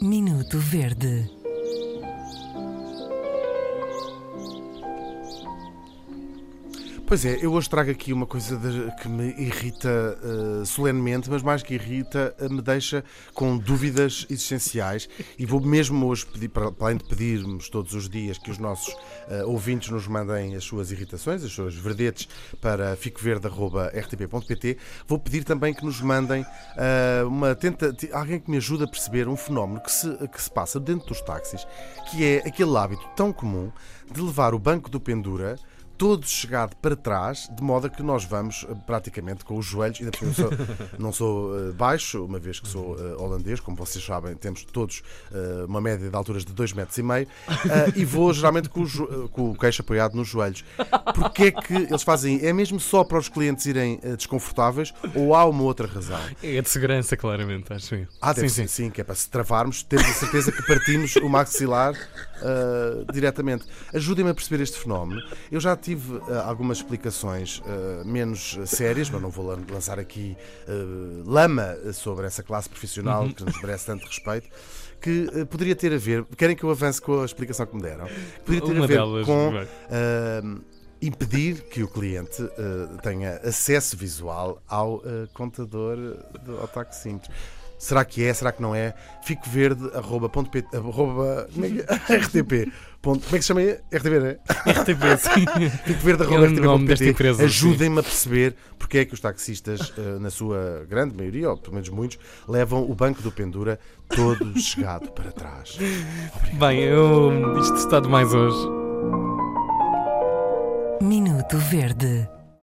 Minuto Verde. Pois é, eu hoje trago aqui uma coisa de- que me irrita uh, solenemente, mas mais que irrita, uh, me deixa com dúvidas existenciais. E vou mesmo hoje pedir, para, além de pedirmos todos os dias que os nossos uh, ouvintes nos mandem as suas irritações, as suas verdetes para ficoverde.rtp.pt, vou pedir também que nos mandem uma tenta, alguém que me ajude a perceber um fenómeno que se, que se passa dentro dos táxis, que é aquele hábito tão comum de levar o banco do pendura todo chegado para trás, de modo a que nós vamos eh, praticamente com os joelhos, ainda por cima eu sou- não sou eh, baixo, uma vez que sou eh, holandês, como vocês sabem, temos todos uma média de alturas de 2 metros e meio, e vou geralmente com o, com o queixo apoiado nos joelhos. Porquê é que eles fazem? É mesmo só para os clientes irem desconfortáveis ou há uma outra razão? É de segurança, claramente, acho eu. Ah, deve sim, ser sim. sim, que é para se travarmos, temos a certeza que partimos o maxilar ah, diretamente. Ajudem-me a perceber este fenómeno. Eu já tive ah, algumas explicações ah, menos ah, sérias, mas não vou lan- lançar aqui lama sobre essa classe profissional Uhum. que nos merece tanto respeito. Que poderia ter a ver. Querem que eu avance com a explicação que me deram? Poderia ter Uma a ver delas, com ah, impedir que o cliente ah, tenha acesso visual ao ah, contador do ao taxímetro. Será que é? Será que não é? Fico verde, arroba, ponto pt, arroba, como é que é? RTP. Ponto, como é que se chama? RTP, não é? RTP, sim. Fico verde, É arroba, o RTP.pt. empresa, Ajudem-me a perceber porque é que os taxistas, ah, na sua grande maioria, ou pelo menos muitos, levam o banco do pendura todo chegado para trás. Bem, eu, isto está demais hoje. Minuto Verde.